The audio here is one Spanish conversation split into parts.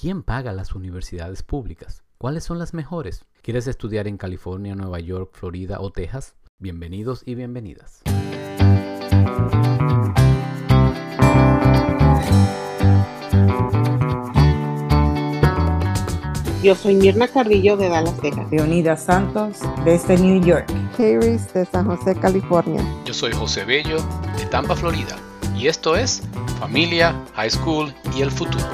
¿Quién paga las universidades públicas? ¿Cuáles son las mejores? ¿Quieres estudiar en California, Nueva York, Florida o Texas? Bienvenidos y bienvenidas. Yo soy Mirna Carrillo de Dallas, Texas. Leonida Santos desde New York. Harris de San José, California. Yo soy José Bello de Tampa, Florida. Y esto es Familia, High School y el Futuro.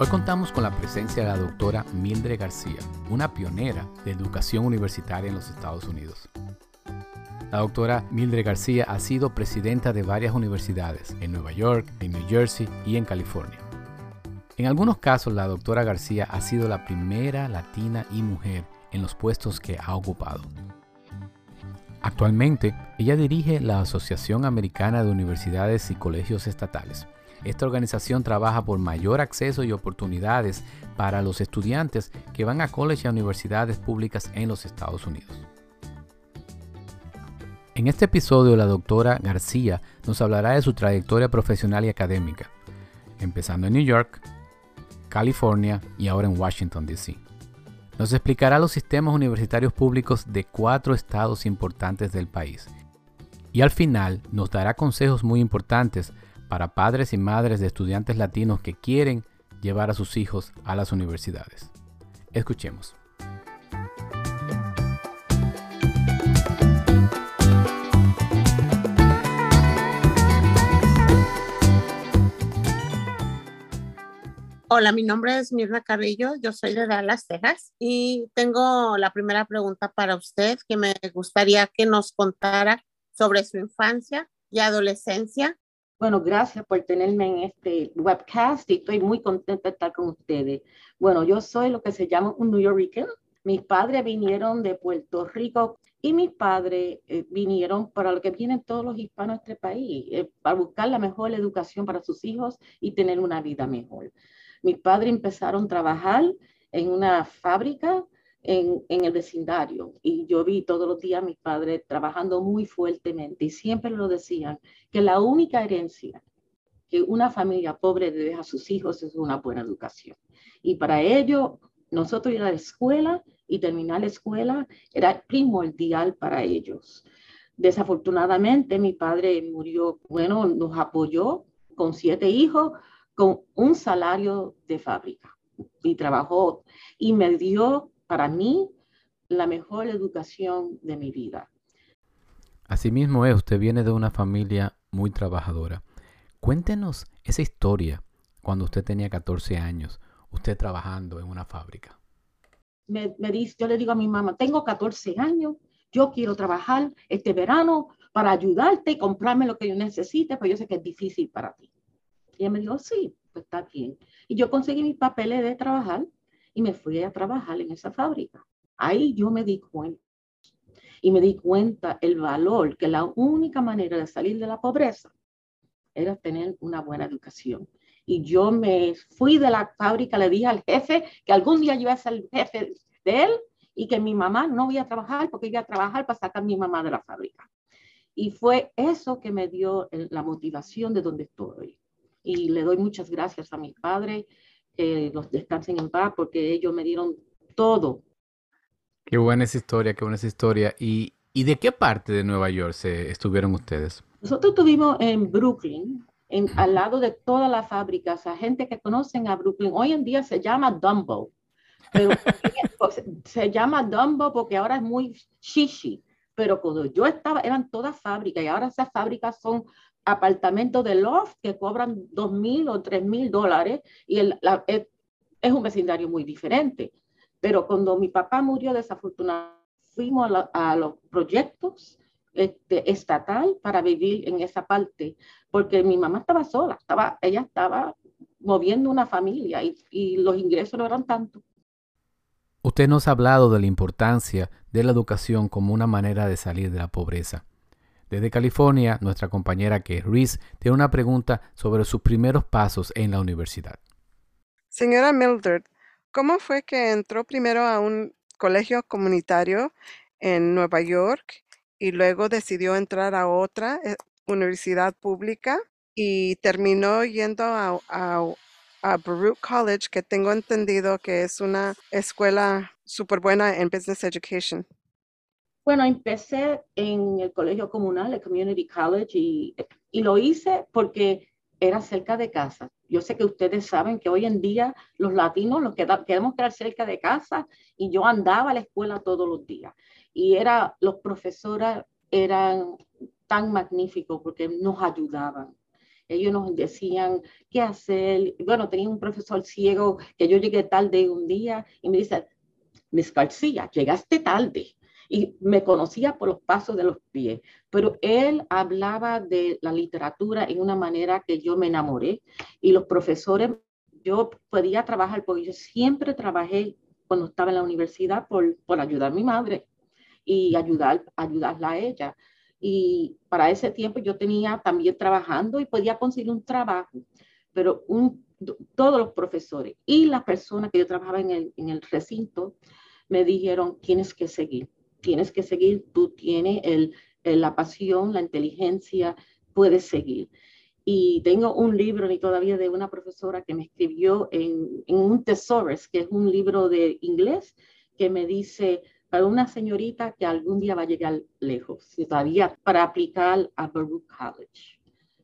Hoy contamos con la presencia de la doctora Mildred García, una pionera de educación universitaria en los Estados Unidos. La doctora Mildred García ha sido presidenta de varias universidades en Nueva York, en New Jersey y en California. En algunos casos, la doctora García ha sido la primera latina y mujer en los puestos que ha ocupado. Actualmente, ella dirige la Asociación Americana de Universidades y Colegios Estatales, esta organización trabaja por mayor acceso y oportunidades para los estudiantes que van a colegios y universidades públicas en los Estados Unidos. En este episodio la doctora García nos hablará de su trayectoria profesional y académica, empezando en New York, California y ahora en Washington, D.C. Nos explicará los sistemas universitarios públicos de cuatro estados importantes del país. Y al final nos dará consejos muy importantes para padres y madres de estudiantes latinos que quieren llevar a sus hijos a las universidades. Escuchemos. Hola, mi nombre es Mirna Carrillo, yo soy de Dallas, Texas y tengo la primera pregunta para usted que me gustaría que nos contara sobre su infancia y adolescencia bueno, gracias por tenerme en este webcast y estoy muy contenta de estar con ustedes. Bueno, yo soy lo que se llama un New Yorker. Mis padres vinieron de Puerto Rico y mis padres eh, vinieron para lo que vienen todos los hispanos de este país, eh, para buscar la mejor educación para sus hijos y tener una vida mejor. Mis padres empezaron a trabajar en una fábrica en, el vecindario. Y yo vi todos los días a mis padres trabajando muy fuertemente y siempre lo decían, que la única herencia que una familia pobre deja a sus hijos es una buena educación. Y para ello, nosotros ir a la escuela y terminar la escuela era primordial para ellos. Desafortunadamente, mi padre murió, bueno, nos apoyó con siete hijos, con un salario de fábrica y trabajó y me dio para mí la mejor educación de mi vida. Asimismo es, usted viene de una familia muy trabajadora. Cuéntenos esa historia cuando usted tenía 14 años, usted trabajando en una fábrica. Me, dice, yo le digo a mi mamá, tengo 14 años, yo quiero trabajar este verano para ayudarte y comprarme lo que yo necesite, pues yo sé que es difícil para ti. Y ella me dijo, sí, pues está bien. Y yo conseguí mis papeles de trabajar y me fui a trabajar en esa fábrica. Ahí yo me di cuenta y me di cuenta el valor que la única manera de salir de la pobreza era tener una buena educación. Y yo me fui de la fábrica, le dije al jefe que algún día yo iba a ser el jefe de él y que mi mamá no iba a trabajar porque iba a trabajar para sacar a mi mamá de la fábrica. Y fue eso que me dio la motivación de donde estoy. Y le doy muchas gracias a mi padre que los descansen en paz porque ellos me dieron todo. Qué buena esa historia, qué buena esa historia. ¿Y, y de qué parte de Nueva York se estuvieron ustedes? Nosotros estuvimos en Brooklyn, en, al lado de todas las fábricas. A gente que conocen a Brooklyn, hoy en día se llama Dumbo. Pero se llama Dumbo porque ahora es muy shishi. Pero cuando yo estaba, eran todas fábricas y ahora esas fábricas son apartamentos de loft que cobran dos mil o tres mil dólares y el, es, un vecindario muy diferente. Pero cuando mi papá murió desafortunadamente, fuimos a, los proyectos este, estatal para vivir en esa parte, porque mi mamá estaba sola, estaba, ella estaba moviendo una familia y, y los ingresos no eran tanto. Usted nos ha hablado de la importancia de la educación como una manera de salir de la pobreza. Desde California, nuestra compañera que Reese tiene una pregunta sobre sus primeros pasos en la universidad. Señora Mildred, ¿cómo fue que entró primero a un colegio comunitario en Nueva York y luego decidió entrar a otra eh, universidad pública y terminó yendo a, a, Baruch College, que tengo entendido que es una escuela súper buena en Business Education. Bueno, empecé en el colegio comunal, el Community College, y, y lo hice porque era cerca de casa. Yo sé que ustedes saben que hoy en día los latinos los queremos quedar cerca de casa y yo andaba a la escuela todos los días. Y era, los profesores eran tan magníficos porque nos ayudaban. Ellos nos decían qué hacer. Bueno, tenía un profesor ciego que yo llegué tarde un día y me dice, Miss García, llegaste tarde y me conocía por los pasos de los pies, pero él hablaba de la literatura en una manera que yo me enamoré y los profesores, yo podía trabajar porque yo siempre trabajé cuando estaba en la universidad por, por ayudar a mi madre y ayudar, ayudarla a ella. Y para ese tiempo yo tenía también trabajando y podía conseguir un trabajo, pero un, todos los profesores y las personas que yo trabajaba en el, en el recinto me dijeron, tienes que seguir tienes que seguir, tú tienes el, la pasión, la inteligencia, puedes seguir. Y tengo un libro ni todavía de una profesora que me escribió en, en un Tesores, que es un libro de inglés, que me dice, para una señorita que algún día va a llegar lejos, todavía para aplicar a Baruch College.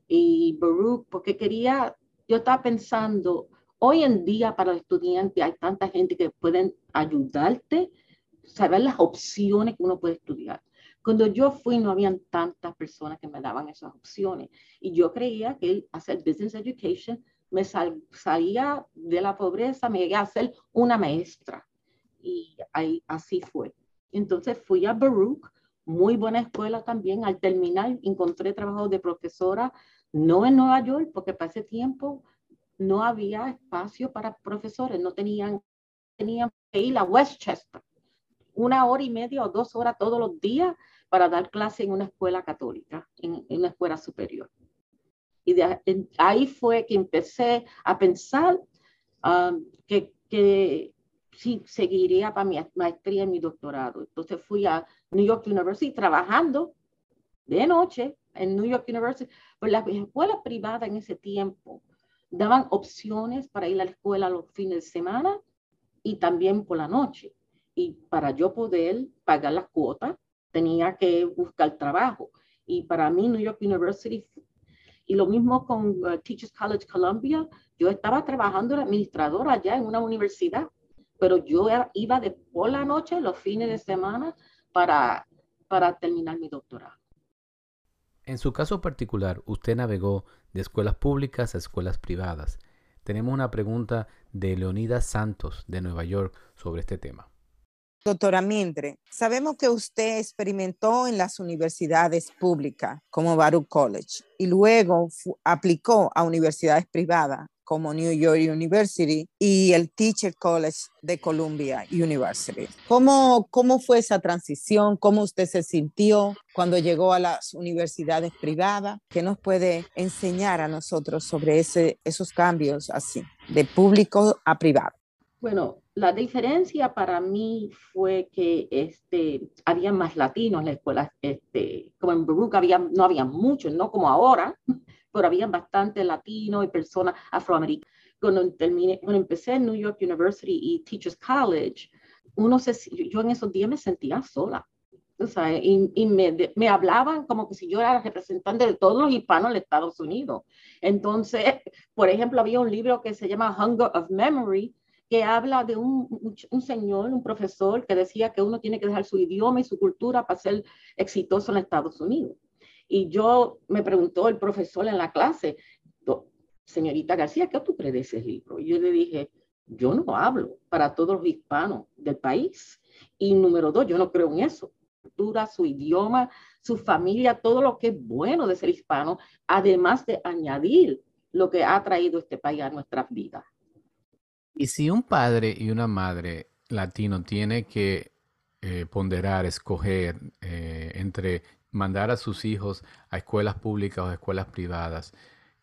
Y Baruch, porque quería, yo estaba pensando, hoy en día para los estudiantes hay tanta gente que pueden ayudarte saber las opciones que uno puede estudiar. Cuando yo fui no habían tantas personas que me daban esas opciones y yo creía que hacer business education me salía de la pobreza, me llegué a ser una maestra y ahí, así fue. Entonces fui a Baruch, muy buena escuela también. Al terminar encontré trabajo de profesora, no en Nueva York, porque para ese tiempo no había espacio para profesores, no tenían, tenían que ir a Westchester una hora y media o dos horas todos los días para dar clase en una escuela católica, en, una escuela superior. Y ahí fue que empecé a pensar um, que, que sí, seguiría para mi maestría y mi doctorado. Entonces fui a New York University trabajando de noche en New York University, pero las escuelas privadas en ese tiempo daban opciones para ir a la escuela los fines de semana y también por la noche y para yo poder pagar las cuotas tenía que buscar trabajo. Y para mí New York University, y lo mismo con uh, Teachers College Columbia, yo estaba trabajando de administradora allá en una universidad, pero yo iba de por la noche, los fines de semana, para, para terminar mi doctorado. En su caso particular, usted navegó de escuelas públicas a escuelas privadas. Tenemos una pregunta de Leonidas Santos de Nueva York sobre este tema. Doctora Mindre, sabemos que usted experimentó en las universidades públicas como Baruch College y luego aplicó a universidades privadas como New York University y el Teacher College de Columbia University. ¿Cómo, ¿Cómo fue esa transición? ¿Cómo usted se sintió cuando llegó a las universidades privadas? ¿Qué nos puede enseñar a nosotros sobre ese, esos cambios así, de público a privado? Bueno, la diferencia para mí fue que este, había más latinos en la escuela, este, como en Baruch había, no había muchos, no como ahora, pero había bastante latinos y personas afroamericanas. Cuando, terminé, cuando empecé en New York University y Teachers College, uno se, yo en esos días me sentía sola. O sea, y, y me, me, hablaban como que si yo era representante de todos los hispanos de Estados Unidos. Entonces, por ejemplo, había un libro que se llama Hunger of Memory, que habla de un, un, señor, un profesor, que decía que uno tiene que dejar su idioma y su cultura para ser exitoso en Estados Unidos. Y yo me preguntó el profesor en la clase, señorita García, ¿qué tú crees de ese libro? Y yo le dije, yo no hablo para todos los hispanos del país. Y número dos, yo no creo en eso. Cultura, su idioma, su familia, todo lo que es bueno de ser hispano, además de añadir lo que ha traído este país a nuestras vidas. Y si un padre y una madre latino tiene que eh, ponderar, escoger eh, entre mandar a sus hijos a escuelas públicas o escuelas privadas,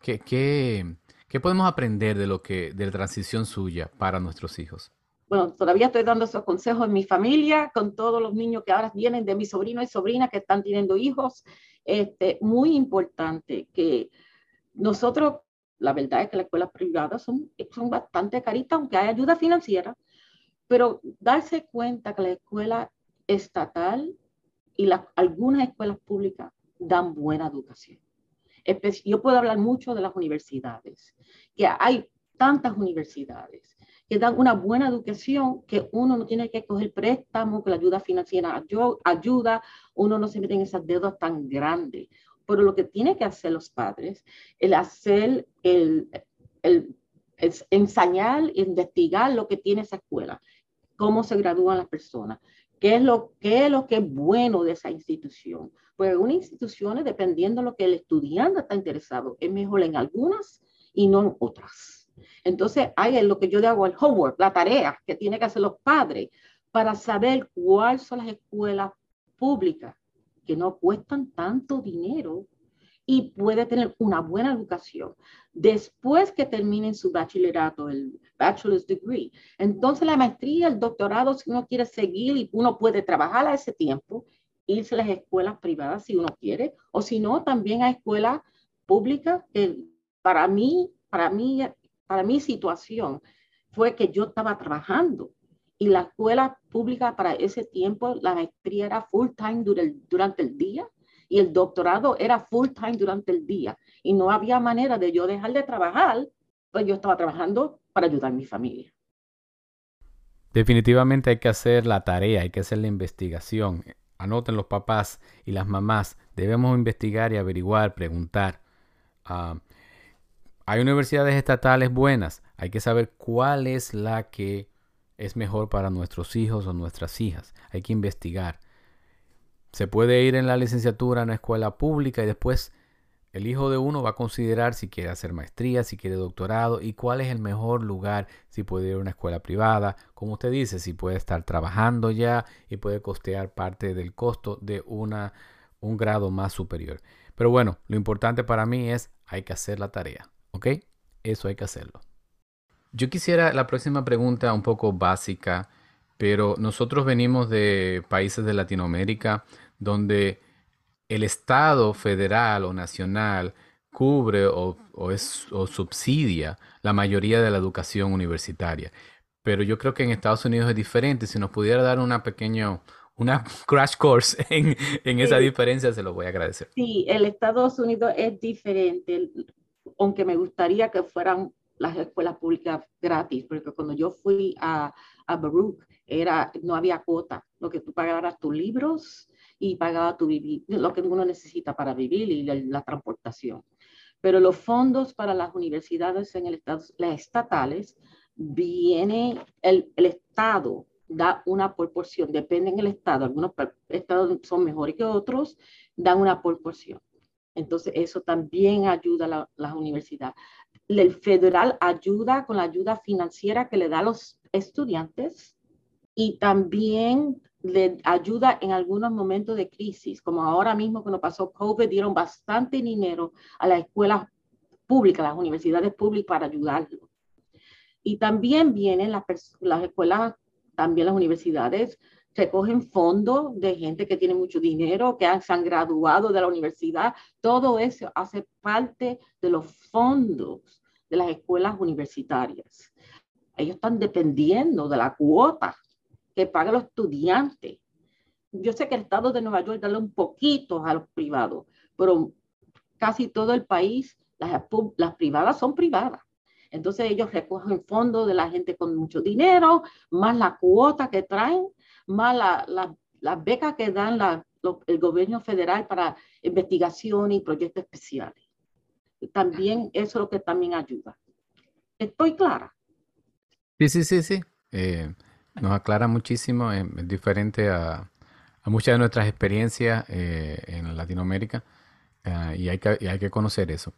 ¿qué, podemos aprender de lo que de la transición suya para nuestros hijos? bueno, todavía estoy dando esos consejos en mi familia, con todos los niños que ahora vienen de mis sobrinos y sobrinas que están teniendo hijos. Este, muy importante que nosotros, la verdad es que las escuelas privadas son, son bastante caritas, aunque hay ayuda financiera, pero darse cuenta que la escuela estatal y las, algunas escuelas públicas dan buena educación. Yo puedo hablar mucho de las universidades, que hay tantas universidades que dan una buena educación, que uno no tiene que coger préstamo, que la ayuda financiera ayuda, uno no se mete en esas deudas tan grandes. Pero lo que tiene que hacer los padres, el hacer, el, el, enseñar, investigar lo que tiene esa escuela, cómo se gradúan las personas, qué es lo, qué es, lo que es bueno de esa institución. Pues una institución, dependiendo de lo que el estudiante está interesado, es mejor en algunas y no en otras. Entonces, hay lo que yo hago el homework, la tarea que tienen que hacer los padres para saber cuáles son las escuelas públicas que no cuestan tanto dinero y puede tener una buena educación después que terminen su bachillerato, el bachelor's degree. Entonces la maestría, el doctorado, si uno quiere seguir y uno puede trabajar a ese tiempo, irse a las escuelas privadas si uno quiere, o si no, también a escuelas públicas. para mí, para mí, para mi situación fue que yo estaba trabajando y la escuela pública para ese tiempo, la maestría era full time durante el día y el doctorado era full time durante el día y no había manera de yo dejar de trabajar, pues yo estaba trabajando para ayudar a mi familia. Definitivamente hay que hacer la tarea, hay que hacer la investigación. Anoten los papás y las mamás, debemos investigar y averiguar, preguntar. Ah, hay universidades estatales buenas, hay que saber cuál es la que es mejor para nuestros hijos o nuestras hijas. Hay que investigar. Se puede ir en la licenciatura a una escuela pública y después el hijo de uno va a considerar si quiere hacer maestría, si quiere doctorado y cuál es el mejor lugar, si puede ir a una escuela privada, como usted dice, si puede estar trabajando ya y puede costear parte del costo de una, un grado más superior. Pero bueno, lo importante para mí es hay que hacer la tarea, ¿ok? Eso hay que hacerlo. Yo quisiera la próxima pregunta un poco básica, pero nosotros venimos de países de Latinoamérica donde el Estado federal o nacional cubre o, es, subsidia la mayoría de la educación universitaria. Pero yo creo que en Estados Unidos es diferente. Si nos pudiera dar una pequeña, una crash course en, esa diferencia, se lo voy a agradecer. Sí, el Estados Unidos es diferente, aunque me gustaría que fueran las escuelas públicas gratis, porque cuando yo fui a, a Baruch, era, no había cuota, lo que tú pagabas tus libros, y pagaba tu vivir, lo que uno necesita para vivir y la, transportación. Pero los fondos para las universidades en el estado, las estatales, viene el, el Estado da una proporción, depende del estado, algunos estados son mejores que otros, dan una proporción. Entonces, eso también ayuda a las universidades. El federal ayuda con la ayuda financiera que le da a los estudiantes y también le ayuda en algunos momentos de crisis, como ahora mismo cuando pasó COVID, dieron bastante dinero a las escuelas públicas, las universidades públicas para ayudarlo. Y también vienen las, las escuelas, también las universidades, recogen fondos de gente que tiene mucho dinero, que han, se han graduado de la universidad. Todo eso hace parte de los fondos de las escuelas universitarias. Ellos están dependiendo de la cuota que paga los estudiantes. Yo sé que el Estado de Nueva York da un poquito a los privados, pero casi todo el país, las, privadas son privadas. Entonces ellos recogen fondos de la gente con mucho dinero, más la cuota que traen, más las la, becas que dan el gobierno federal para investigación y proyectos especiales. También eso es lo que también ayuda. ¿Estoy clara? Sí, sí, sí, sí. Eh, nos aclara muchísimo, es, diferente a, muchas de nuestras experiencias eh, en Latinoamérica eh, y, hay que, hay que conocer eso.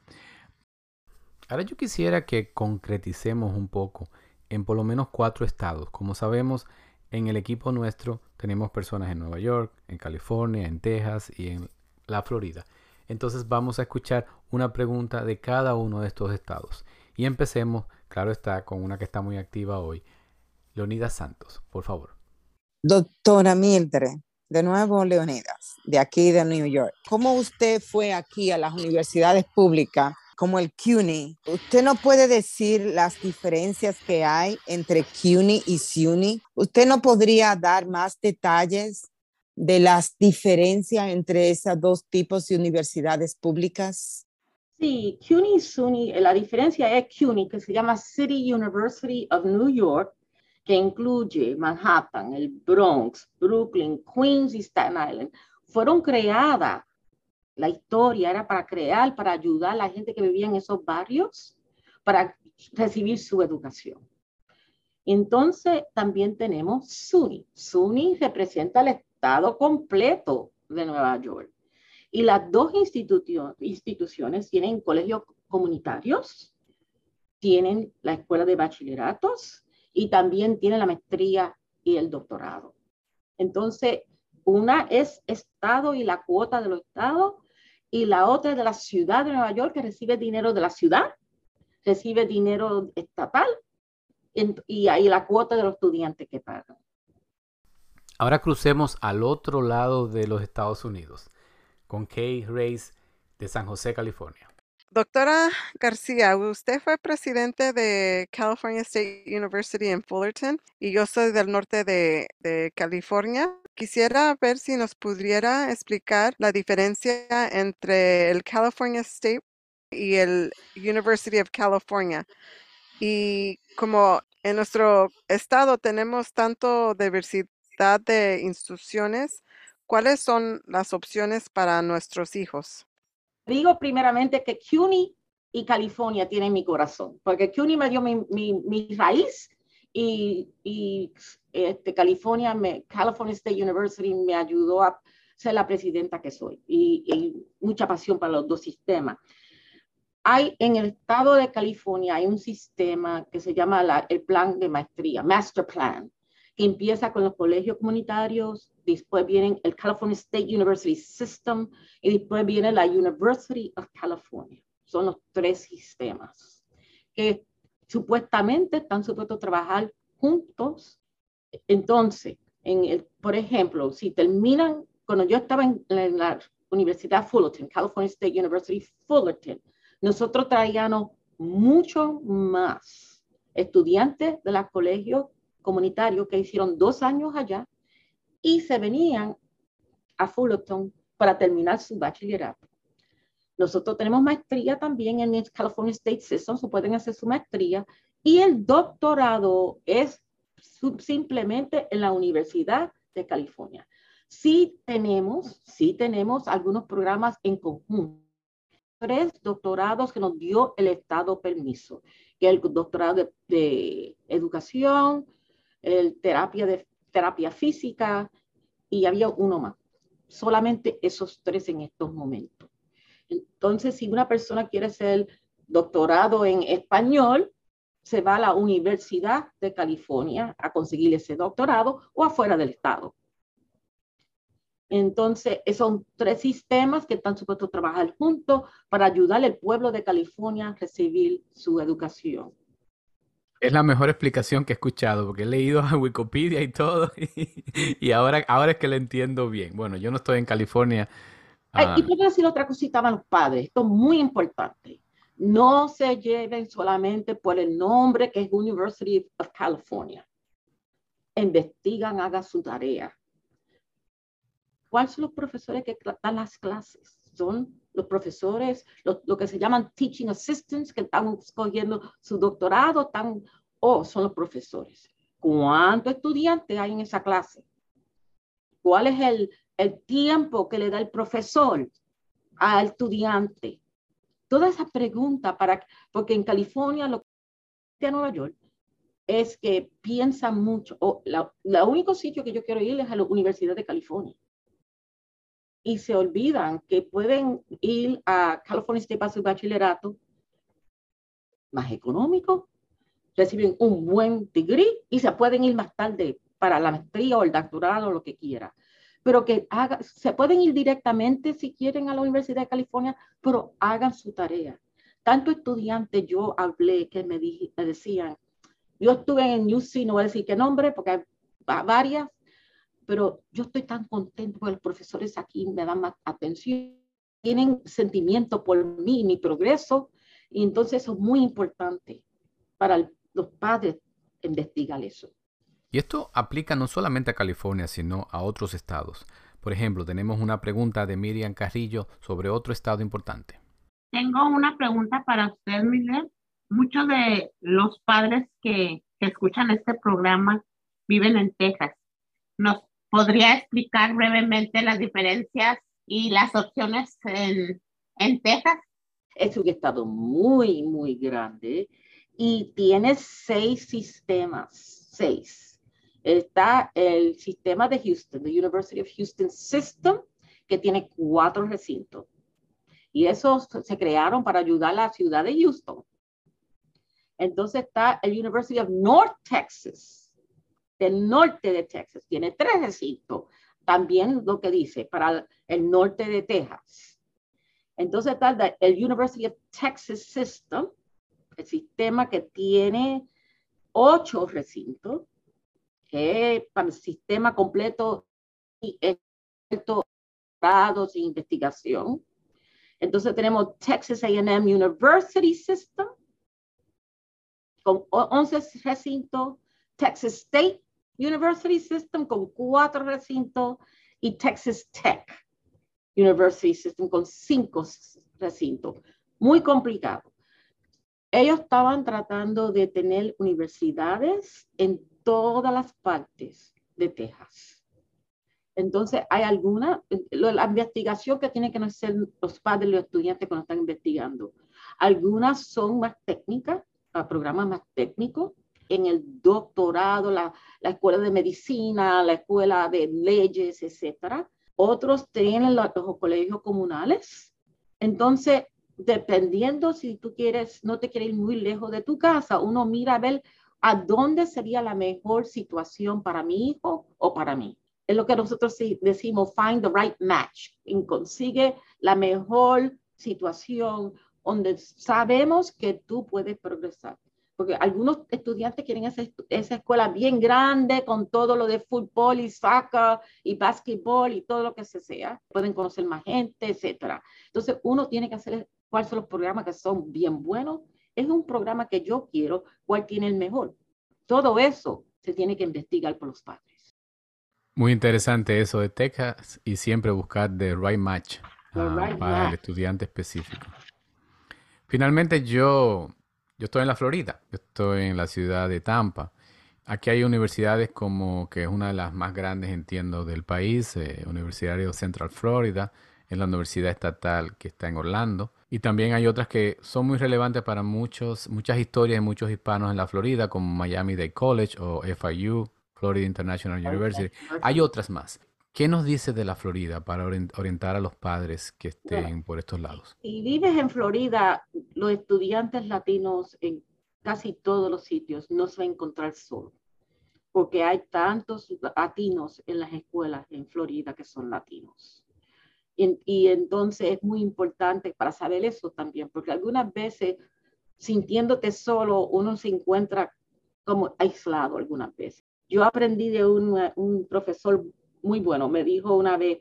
Ahora yo quisiera que concreticemos un poco en por lo menos cuatro estados. Como sabemos, en el equipo nuestro tenemos personas en Nueva York, en California, en Texas y en la Florida. Entonces vamos a escuchar una pregunta de cada uno de estos estados. Y empecemos, claro está, con una que está muy activa hoy, Leonidas Santos, por favor. Doctora Mildred, de nuevo Leonidas, de aquí de New York. ¿Cómo usted fue aquí a las universidades públicas como el CUNY? ¿Usted no puede decir las diferencias que hay entre CUNY y SUNY? ¿Usted no podría dar más detalles de las diferencias entre esos dos tipos de universidades públicas? Sí, CUNY y SUNY, la diferencia es CUNY, que se llama City University of New York, que incluye Manhattan, el Bronx, Brooklyn, Queens y Staten Island, fueron creadas. La historia era para crear, para ayudar a la gente que vivía en esos barrios para recibir su educación. Entonces, también tenemos SUNY. SUNY representa el estado completo de Nueva York. Y las dos instituciones tienen colegios comunitarios, tienen la escuela de bachilleratos y también tiene la maestría y el doctorado. Entonces, una es Estado y la cuota de los estados, y la otra es de la ciudad de Nueva York, que recibe dinero de la ciudad, recibe dinero estatal, y ahí la cuota de los estudiantes que pagan. Ahora crucemos al otro lado de los Estados Unidos, con Kay Reyes de San José, California. Doctora García, usted fue presidente de California State University en Fullerton y yo soy del norte de, California. Quisiera ver si nos pudiera explicar la diferencia entre el California State y el University of California. Y como en nuestro estado tenemos tanto diversidad de instituciones, ¿cuáles son las opciones para nuestros hijos? digo primeramente que CUNY y California tienen mi corazón, porque CUNY me dio mi, mi, raíz y, y este, California, California State University me ayudó a ser la presidenta que soy y, mucha pasión para los dos sistemas. Hay en el estado de California hay un sistema que se llama la, el plan de maestría, Master Plan, que empieza con los colegios comunitarios, después viene el California State University System y después viene la University of California. Son los tres sistemas que supuestamente están supuestos a trabajar juntos. Entonces, en por ejemplo, si terminan, cuando yo estaba en, la Universidad Fullerton, California State University Fullerton, nosotros traíamos mucho más estudiantes de los colegios comunitarios que hicieron dos años allá y se venían a Fullerton para terminar su bachillerato. Nosotros tenemos maestría también en el California State System, se pueden hacer su maestría y el doctorado es simplemente en la Universidad de California. Sí tenemos, sí tenemos algunos programas en conjunto. Tres doctorados que nos dio el Estado permiso, que es el doctorado de, de educación, el terapia de terapia física y había uno más. Solamente esos tres en estos momentos. Entonces, si una persona quiere ser doctorado en español, se va a la Universidad de California a conseguir ese doctorado o afuera del estado. Entonces, son tres sistemas que están supuestos a trabajar juntos para ayudar al pueblo de California a recibir su educación. Es la mejor explicación que he escuchado, porque he leído a Wikipedia y todo, y, ahora, ahora es que lo entiendo bien. Bueno, yo no estoy en California. y quiero ah. decir otra cosita a los padres, esto es muy importante. No se lleven solamente por el nombre que es University of California. Investigan, hagan su tarea. ¿Cuáles son los profesores que dan las clases? Son los profesores, lo, que se llaman teaching assistants, que están escogiendo su doctorado, o son los profesores. ¿Cuántos estudiantes hay en esa clase? ¿Cuál es el, el tiempo que le da el profesor al estudiante? Toda esa pregunta, para, porque en California, lo que Nueva York, es que piensan mucho, o la único sitio que yo quiero ir es a la Universidad de California y se olvidan que pueden ir a California State para su bachillerato más económico, reciben un buen degree y se pueden ir más tarde para la maestría o el doctorado o lo que quiera. Pero que haga, se pueden ir directamente si quieren a la Universidad de California, pero hagan su tarea. Tanto estudiantes yo hablé que me, me decían, Yo estuve en UC, no voy a decir qué nombre, porque hay varias, pero yo estoy tan contento porque los profesores aquí me dan más atención, tienen sentimiento por mí, mi progreso, y entonces eso es muy importante para los padres investigar eso. Y esto aplica no solamente a California, sino a otros estados. Por ejemplo, tenemos una pregunta de Miriam Carrillo sobre otro estado importante. Tengo una pregunta para usted, Miguel. Muchos de los padres que, escuchan este programa viven en Texas. ¿Nos podría explicar brevemente las diferencias y las opciones en, en Texas? Es un estado muy, muy grande y tiene seis sistemas, seis. Está el sistema de Houston, the University of Houston System, que tiene cuatro recintos. Y esos se crearon para ayudar a la ciudad de Houston. Entonces está el University of North Texas, del norte de Texas. Tiene tres recintos. También lo que dice, para el norte de Texas. Entonces está el University of Texas System, el sistema que tiene ocho recintos, que para el sistema completo y grados de investigación. Entonces tenemos Texas A&M University System con 11 recintos, Texas State University System con cuatro recintos y Texas Tech University System con cinco recintos. Muy complicado ellos estaban tratando de tener universidades en todas las partes de Texas. Entonces, hay alguna, la investigación que tienen que hacer los padres y los estudiantes cuando están investigando. Algunas son más técnicas, programas más técnicos, en el doctorado, la, la, escuela de medicina, la escuela de leyes, etc. Otros tienen los colegios comunales. Entonces, dependiendo si tú quieres, no te quieres ir muy lejos de tu casa, uno mira a ver a dónde sería la mejor situación para mi hijo o para mí. Es lo que nosotros decimos, find the right match, y consigue la mejor situación donde sabemos que tú puedes progresar. Porque algunos estudiantes quieren esa, esa escuela bien grande con todo lo de fútbol y soccer y básquetbol y todo lo que se sea. Pueden conocer más gente, etc. Entonces uno tiene que hacer cuáles son los programas que son bien buenos. Es un programa que yo quiero, cuál tiene el mejor. Todo eso se tiene que investigar por los padres. Muy interesante eso de Texas y siempre buscar the right match ah, para el estudiante específico. Finalmente yo, yo estoy en la Florida, yo estoy en la ciudad de Tampa. Aquí hay universidades como que es una de las más grandes, entiendo, del país, eh, Universidad de Central Florida, en la Universidad Estatal que está en Orlando. Y también hay otras que son muy relevantes para muchos, muchas historias de muchos hispanos en la Florida, como Miami Dade College o FIU, Florida International University. Hay otras más. ¿Qué nos dice de la Florida para orientar a los padres que estén por estos lados? Si vives en Florida, los estudiantes latinos en casi todos los sitios no se van a encontrar solos, porque hay tantos latinos en las escuelas en Florida que son latinos. Y, entonces es muy importante para saber eso también, porque algunas veces sintiéndote solo, uno se encuentra como aislado algunas veces. Yo aprendí de un, un profesor muy bueno, me dijo una vez,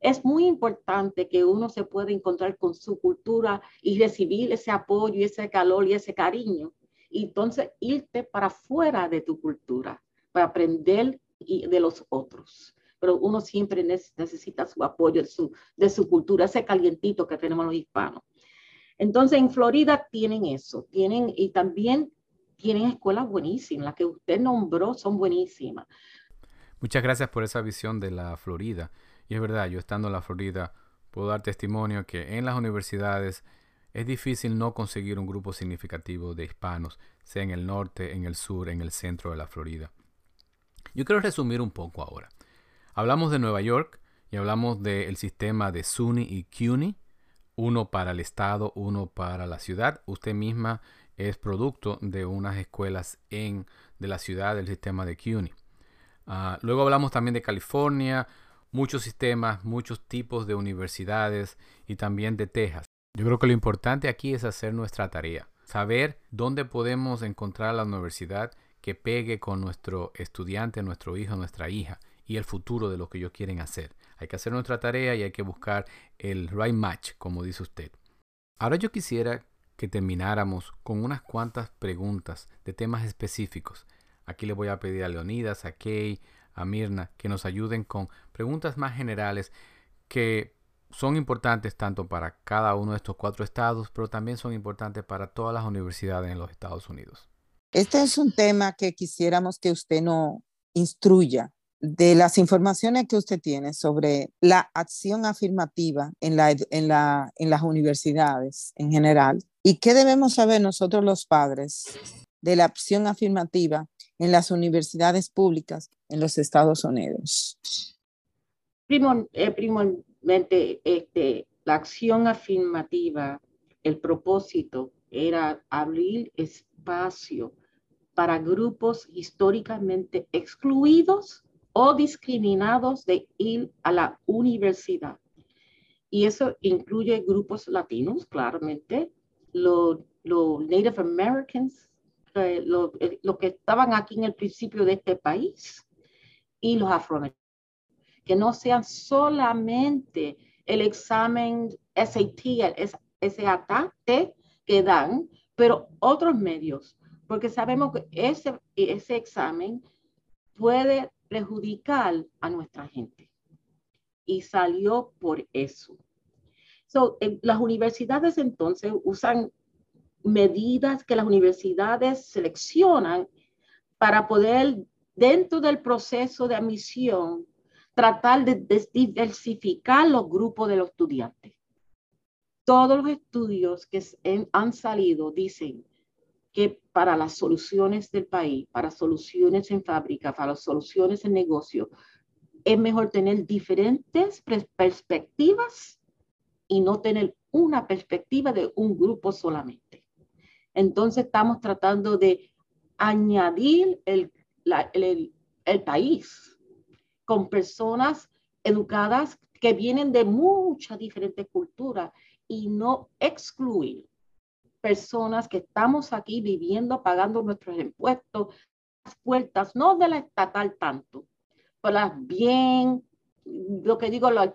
es muy importante que uno se pueda encontrar con su cultura y recibir ese apoyo y ese calor y ese cariño. Y entonces irte para fuera de tu cultura, para aprender de los otros pero uno siempre necesita su apoyo de su, de su cultura, ese calientito que tenemos los hispanos. Entonces, en Florida tienen eso, tienen y también tienen escuelas buenísimas, las que usted nombró son buenísimas. Muchas gracias por esa visión de la Florida. Y es verdad, yo estando en la Florida puedo dar testimonio que en las universidades es difícil no conseguir un grupo significativo de hispanos, sea en el norte, en el sur, en el centro de la Florida. Yo quiero resumir un poco ahora. Hablamos de Nueva York y hablamos del sistema de SUNY y CUNY, uno para el estado, uno para la ciudad. Usted misma es producto de unas escuelas en, de la ciudad del sistema de CUNY. Ah, luego hablamos también de California, muchos sistemas, muchos tipos de universidades y también de Texas. Yo creo que lo importante aquí es hacer nuestra tarea, saber dónde podemos encontrar la universidad que pegue con nuestro estudiante, nuestro hijo, nuestra hija y el futuro de lo que ellos quieren hacer. Hay que hacer nuestra tarea y hay que buscar el right match, como dice usted. Ahora yo quisiera que termináramos con unas cuantas preguntas de temas específicos. Aquí le voy a pedir a Leonidas, a Kay, a Mirna que nos ayuden con preguntas más generales que son importantes tanto para cada uno de estos cuatro estados, pero también son importantes para todas las universidades en los Estados Unidos. Este es un tema que quisiéramos que usted nos instruya de las informaciones que usted tiene sobre la acción afirmativa en, la, en, la, en las universidades en general y qué debemos saber nosotros los padres de la acción afirmativa en las universidades públicas en los Estados Unidos. Eh, este, la acción afirmativa, el propósito era abrir espacio para grupos históricamente excluidos o discriminados de ir a la universidad. Y eso incluye grupos latinos, claramente, los, Native Americans, eh, eh, que estaban aquí en el principio de este país, y los afroamericanos. Que no sean solamente el examen SAT, el SAT que dan, pero otros medios, porque sabemos que ese, ese examen puede perjudicar a nuestra gente. Y salió por eso. So, las universidades entonces usan medidas que las universidades seleccionan para poder, dentro del proceso de admisión, tratar de diversificar los grupos de los estudiantes. Todos los estudios que han salido dicen que para las soluciones del país, para soluciones en fábrica, para soluciones en negocio, es mejor tener diferentes perspectivas y no tener una perspectiva de un grupo solamente. Entonces estamos tratando de añadir el, el, el país con personas educadas que vienen de muchas diferentes culturas y no excluir personas que estamos aquí viviendo, pagando nuestros impuestos, las puertas, no de la estatal tanto, pero las bien, lo que digo, lo,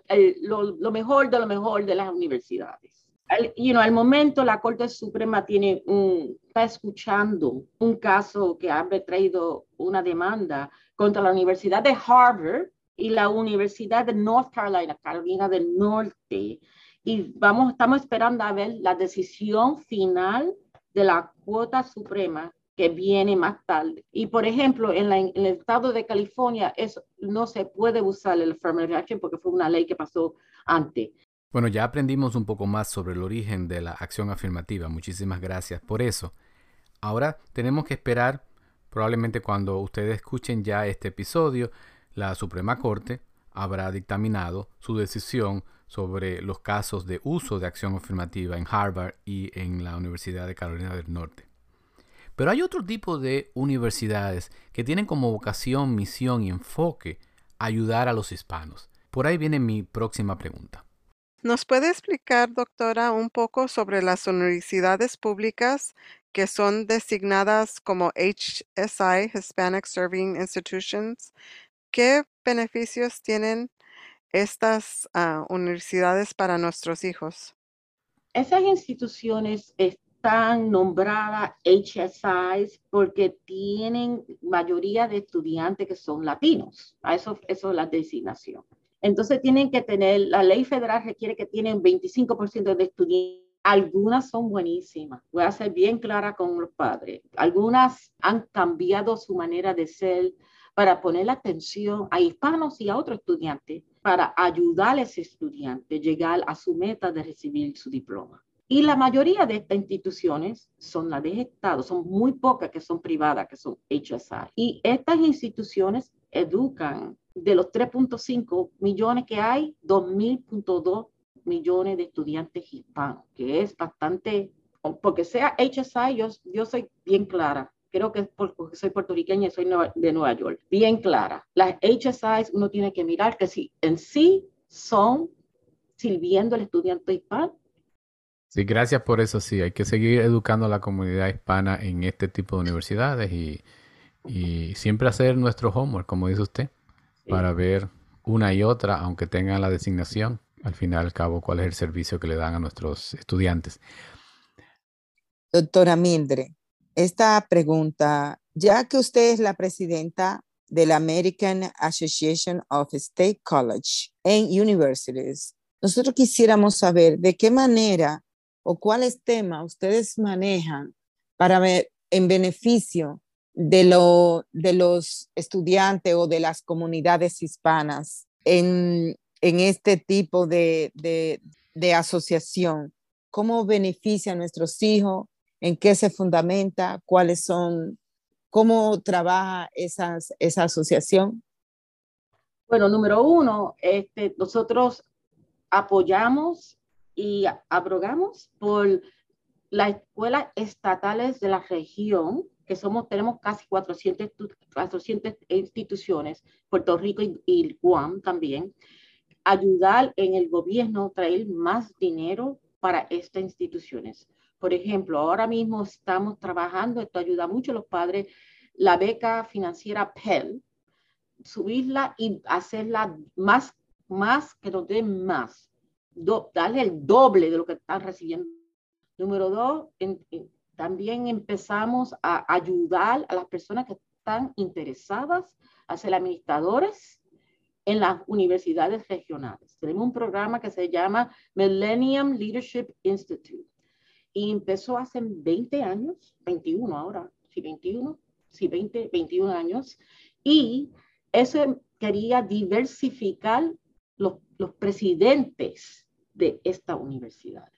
lo, mejor de lo mejor de las universidades. Al, you know, al momento la Corte Suprema tiene un, está escuchando un caso que ha traído una demanda contra la Universidad de Harvard y la Universidad de North Carolina, Carolina del Norte, y vamos, estamos esperando a ver la decisión final de la cuota suprema que viene más tarde. Y por ejemplo, en, el estado de California eso no se puede usar el affirmative action porque fue una ley que pasó antes. Bueno, ya aprendimos un poco más sobre el origen de la acción afirmativa. Muchísimas gracias por eso. Ahora tenemos que esperar, probablemente cuando ustedes escuchen ya este episodio, la Suprema Corte habrá dictaminado su decisión sobre los casos de uso de acción afirmativa en Harvard y en la Universidad de Carolina del Norte. Pero hay otro tipo de universidades que tienen como vocación, misión y enfoque ayudar a los hispanos. Por ahí viene mi próxima pregunta. ¿Nos puede explicar, doctora, un poco sobre las universidades públicas que son designadas como HSI, Hispanic Serving Institutions? ¿Qué beneficios tienen estas ah, universidades para nuestros hijos? Esas instituciones están nombradas HSIs porque tienen mayoría de estudiantes que son latinos. A eso, eso es la designación. Entonces tienen que tener, la ley federal requiere que tienen 25% de estudiantes. Algunas son buenísimas. Voy a ser bien clara con los padres. Algunas han cambiado su manera de ser para poner atención a hispanos y a otros estudiantes para ayudar a ese estudiante a llegar a su meta de recibir su diploma. Y la mayoría de estas instituciones son las de Estado, son muy pocas que son privadas, que son HSI. Y estas instituciones educan de los 3.5 millones que hay, 2.000.2 millones de estudiantes hispanos, que es bastante, porque sea HSI, yo, soy bien clara, creo que es porque soy puertorriqueña y soy de Nueva York, bien clara. Las HSIs uno tiene que mirar que si en sí son sirviendo al estudiante hispano. Sí, gracias por eso. Sí, hay que seguir educando a la comunidad hispana en este tipo de universidades y y siempre hacer nuestro homework, como dice usted, para ver una y otra, aunque tengan la designación, al final al cabo, cuál es el servicio que le dan a nuestros estudiantes. Doctora Mildred, esta pregunta, ya que usted es la presidenta de la American Association of State College and Universities, nosotros quisiéramos saber de qué manera o cuáles temas ustedes manejan para ver en beneficio de, lo, de los estudiantes o de las comunidades hispanas en, en este tipo de, de, de asociación. ¿Cómo beneficia a nuestros hijos? ¿En qué se fundamenta? ¿Cuáles son? ¿Cómo trabaja esa asociación? Bueno, número uno, este, nosotros apoyamos y abrogamos por las escuelas estatales de la región, que somos, tenemos casi 400, 400 instituciones, Puerto Rico y, y Guam también, ayudar en el gobierno, traer más dinero para estas instituciones. Por ejemplo, ahora mismo estamos trabajando, esto ayuda mucho a los padres, la beca financiera Pell, subirla y hacerla más, más que nos den más, darle el doble de lo que están recibiendo. Número dos, también empezamos a ayudar a las personas que están interesadas a ser administradores en las universidades regionales. Tenemos un programa que se llama Millennium Leadership Institute y empezó hace 20 años, 21 ahora, sí, 21, sí, 20, 21 años, y eso quería diversificar los, los presidentes de estas universidades.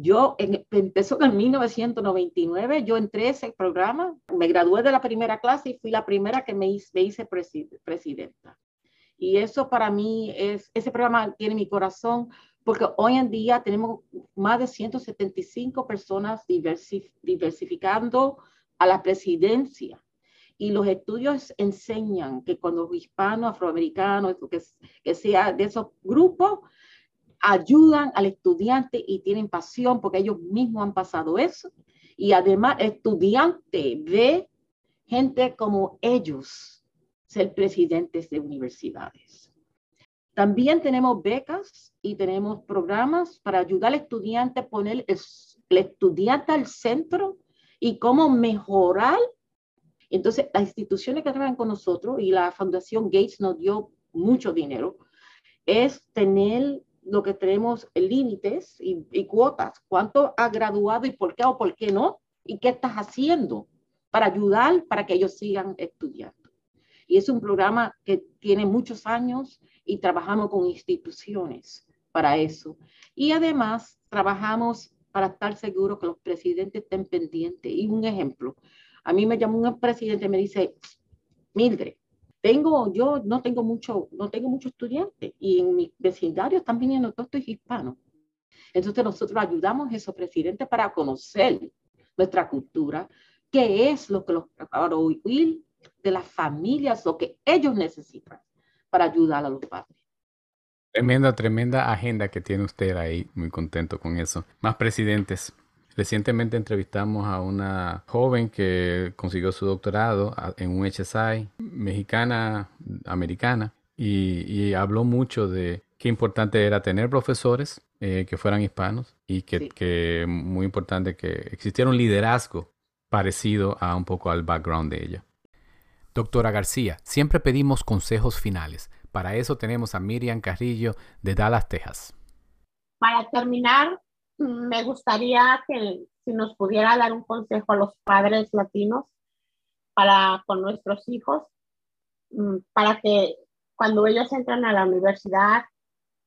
Yo en, empezó en 1999, yo entré a ese programa, me gradué de la primera clase y fui la primera que me me hice presidenta. Y eso para mí es, ese programa tiene mi corazón porque hoy en día tenemos más de 175 personas diversificando a la presidencia. Y los estudios enseñan que cuando los hispanos, afroamericanos, que, que sea de esos grupos, ayudan al estudiante y tienen pasión porque ellos mismos han pasado eso. Y además, el estudiante ve gente como ellos ser presidentes de universidades. También tenemos becas y tenemos programas para ayudar al estudiante a poner el, estudiante al centro y cómo mejorar. Entonces, las instituciones que trabajan con nosotros y la Fundación Gates nos dio mucho dinero, es tener lo que tenemos límites y, cuotas. ¿Cuánto ha graduado y por qué o por qué no? ¿Y qué estás haciendo para ayudar para que ellos sigan estudiando? Y es un programa que tiene muchos años y trabajamos con instituciones para eso. Y además trabajamos para estar seguros que los presidentes estén pendientes. Y un ejemplo, a mí me llamó un presidente y me dice, Mildred, tengo, yo no tengo mucho, no tengo muchos estudiantes y en mi vecindario están viniendo todos estos hispanos. Entonces nosotros ayudamos a esos presidentes para conocer nuestra cultura, qué es lo que los, para oír de las familias, lo que ellos necesitan para ayudar a los padres. Tremenda, tremenda agenda que tiene usted ahí. Muy contento con eso. Más presidentes. Recientemente entrevistamos a una joven que consiguió su doctorado en un HSI, mexicana, americana, y, habló mucho de qué importante era tener profesores eh, que fueran hispanos y que, que muy importante que existiera un liderazgo parecido a un poco al background de ella. Doctora García, siempre pedimos consejos finales. Para eso tenemos a Miriam Carrillo de Dallas, Texas. Para terminar, me gustaría que si nos pudiera dar un consejo a los padres latinos para con nuestros hijos, mm, para que cuando ellos entran a la universidad,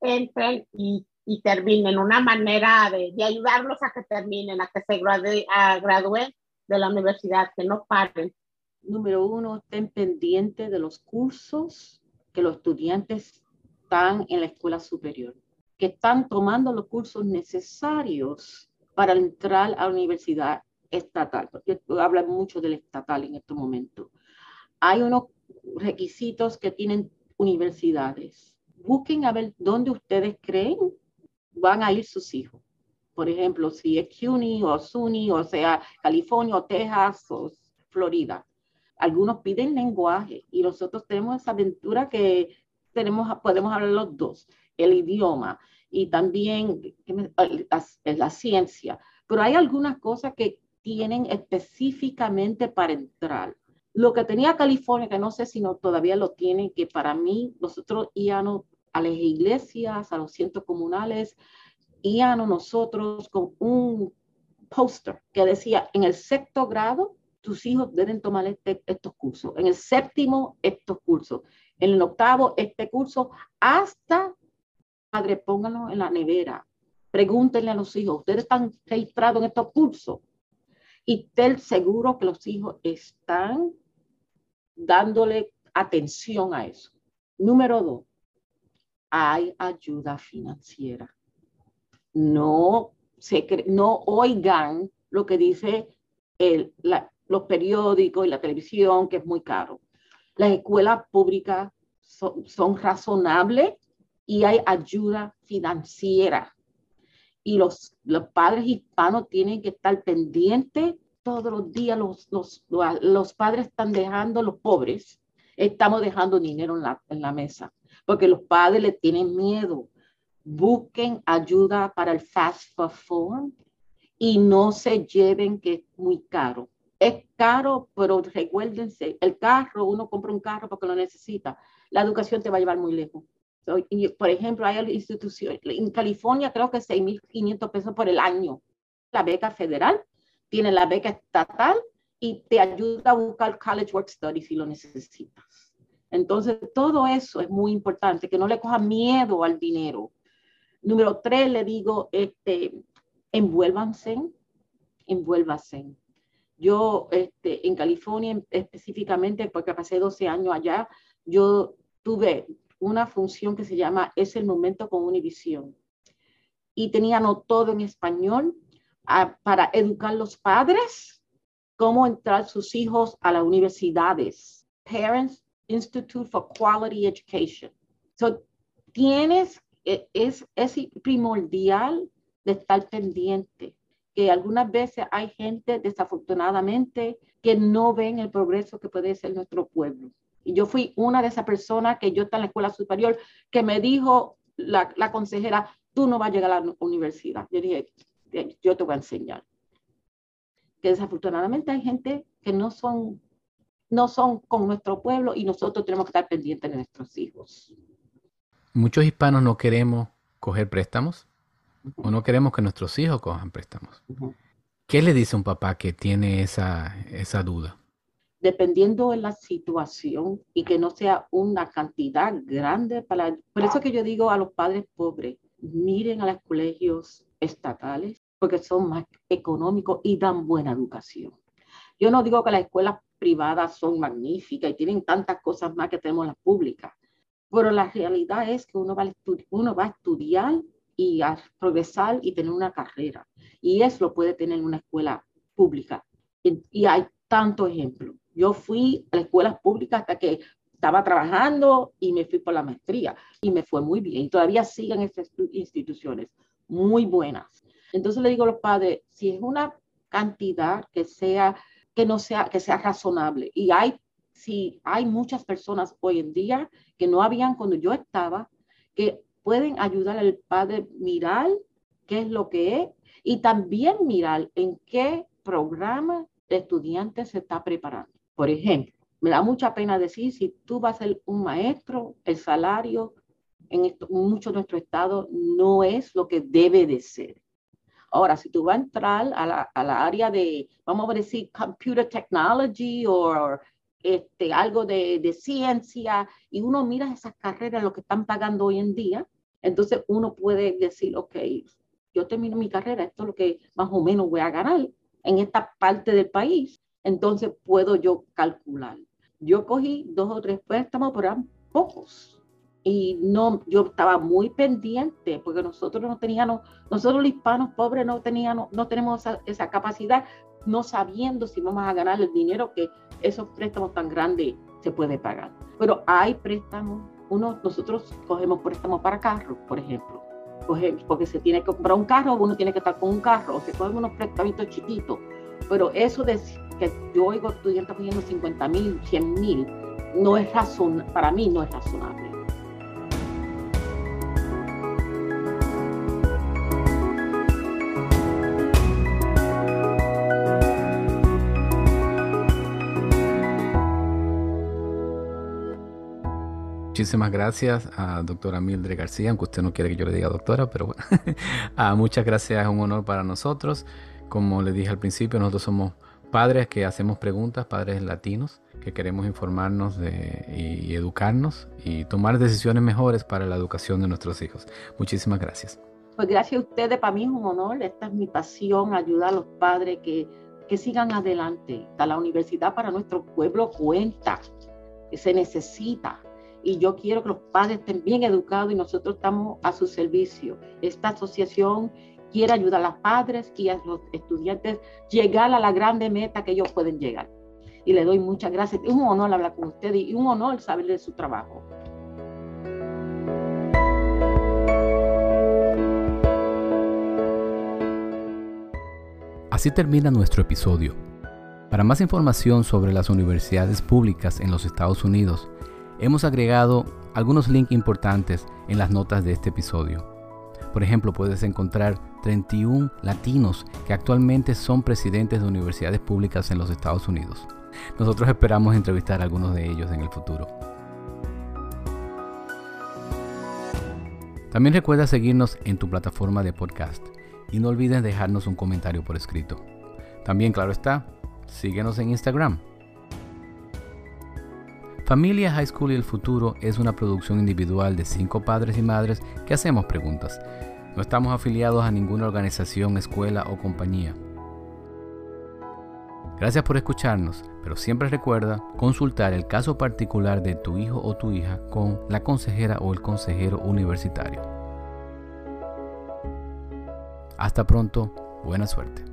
entren y, terminen, una manera de, ayudarlos a que terminen, a que se gradúen de la universidad, que no paren. Número uno, estén pendientes de los cursos que los estudiantes están en la escuela superior, que están tomando los cursos necesarios para entrar a la universidad estatal, porque habla mucho del estatal en este momento. Hay unos requisitos que tienen universidades. Busquen a ver dónde ustedes creen van a ir sus hijos. Por ejemplo, si es CUNY o SUNY, o sea, California o Texas o Florida Algunos piden lenguaje y nosotros tenemos esa aventura que tenemos, podemos hablar los dos, el idioma y también la, la ciencia. Pero hay algunas cosas que tienen específicamente para entrar. Lo que tenía California, que no sé si no, todavía lo tienen, que para mí nosotros íbamos a las iglesias, a los centros comunales, íbamos nosotros con un póster que decía, en el sexto grado, tus hijos deben tomar este, estos cursos. En el séptimo, estos cursos. En el octavo, este curso, hasta, padre, pónganlo en la nevera. Pregúntenle a los hijos, ¿ustedes están registrados en estos cursos? Y ten seguro que los hijos están dándole atención a eso. Número dos, hay ayuda financiera. No, se no oigan lo que dice el, los periódicos y la televisión, que es muy caro. Las escuelas públicas son, son razonables y hay ayuda financiera. Y los, los padres hispanos tienen que estar pendientes todos los días los, los, los padres están dejando, los pobres, estamos dejando dinero en la, en la mesa, porque los padres le tienen miedo. Busquen ayuda para el fast food y no se lleven que es muy caro. Es caro, pero recuérdense, el carro, uno compra un carro porque lo necesita. La educación te va a llevar muy lejos. Por ejemplo, hay instituciones, en California creo que 6.500 pesos por el año, la beca federal, tiene la beca estatal y te ayuda a buscar College Work Study si lo necesitas. Entonces, todo eso es muy importante, que no le coja miedo al dinero. Número tres, le digo, este, envuélvanse, envuélvanse. Yo, este, en California específicamente, porque pasé 12 años allá, yo tuve una función que se llama Es el momento con Univision. Y teníamos todo en español para educar los padres, cómo entrar sus hijos a las universidades. Parents Institute for Quality Education. So, tienes, e, es, es primordial de estar pendiente, que algunas veces hay gente, desafortunadamente, que no ven el progreso que puede ser nuestro pueblo. Y yo fui una de esas personas que yo estaba en la escuela superior, que me dijo la, la consejera, tú no vas a llegar a la universidad. Yo dije, yo te voy a enseñar. Que desafortunadamente hay gente que no son, no son con nuestro pueblo y nosotros tenemos que estar pendientes de nuestros hijos. Muchos hispanos no queremos coger préstamos o no queremos que nuestros hijos cojan préstamos. ¿Qué le dice un papá que tiene esa, esa duda? Dependiendo de la situación y que no sea una cantidad grande para... Por eso que yo digo a los padres pobres, miren a los colegios estatales porque son más económicos y dan buena educación. Yo no digo que las escuelas privadas son magníficas y tienen tantas cosas más que tenemos las públicas, pero la realidad es que uno va a, uno va a estudiar y a progresar y tener una carrera. Y eso lo puede tener en una escuela pública. Y, y hay tantos ejemplos. Yo fui a las escuelas públicas hasta que estaba trabajando y me fui por la maestría y me fue muy bien. Y todavía siguen estas instituciones muy buenas. Entonces le digo a los padres, si es una cantidad que sea, que no sea, que sea razonable. Y hay, si hay muchas personas hoy en día que no habían cuando yo estaba, que pueden ayudar al padre mirar qué es lo que es y también mirar en qué programa de estudiante se está preparando. Por ejemplo, me da mucha pena decir, si tú vas a ser un maestro, el salario en esto, mucho de nuestro estado no es lo que debe de ser. Ahora, si tú vas a entrar a la, a la área de, vamos a decir, computer technology o este, algo de, de, ciencia, y uno mira esas carreras, lo que están pagando hoy en día, entonces uno puede decir, ok, yo termino mi carrera, esto es lo que más o menos voy a ganar en esta parte del país, entonces puedo yo calcular. Yo cogí dos o tres préstamos, pero eran pocos y no, yo estaba muy pendiente porque nosotros no teníamos, nosotros los hispanos pobres no teníamos, no tenemos esa, capacidad, no sabiendo si vamos a ganar el dinero que esos préstamos tan grandes se puede pagar. Pero hay préstamos, uno, nosotros cogemos préstamos para carros, por ejemplo, porque se tiene que comprar un carro, uno tiene que estar con un carro, o se cogen unos préstamos chiquitos, Pero eso de que yo oigo estudiantes pidiendo 50 mil, 100 mil, no es razón, para mí no es razonable. Muchísimas gracias a doctora Mildred García, aunque usted no quiere que yo le diga doctora, pero bueno, ah, muchas gracias, es un honor para nosotros. Como le dije al principio, nosotros somos padres que hacemos preguntas, padres latinos, que queremos informarnos de, y, educarnos y tomar decisiones mejores para la educación de nuestros hijos. Muchísimas gracias. Pues gracias a ustedes, para mí es un honor, esta es mi pasión, ayudar a los padres que, que sigan adelante. La universidad para nuestro pueblo cuenta, se necesita y yo quiero que los padres estén bien educados y nosotros estamos a su servicio. Esta asociación quiere ayudar a los padres y a los estudiantes llegar a la grande meta que ellos pueden llegar. Y le doy muchas gracias. Es un honor hablar con ustedes y un honor saber de su trabajo. Así termina nuestro episodio. Para más información sobre las universidades públicas en los Estados Unidos, Hemos agregado algunos links importantes en las notas de este episodio. Por ejemplo, puedes encontrar 31 latinos que actualmente son presidentes de universidades públicas en los Estados Unidos. Nosotros esperamos entrevistar a algunos de ellos en el futuro. También recuerda seguirnos en tu plataforma de podcast y no olvides dejarnos un comentario por escrito. También, claro está, síguenos en Instagram Familia High School y el Futuro es una producción individual de cinco padres y madres que hacemos preguntas. No estamos afiliados a ninguna organización, escuela o compañía. Gracias por escucharnos, pero siempre recuerda consultar el caso particular de tu hijo o tu hija con la consejera o el consejero universitario. Hasta pronto, buena suerte.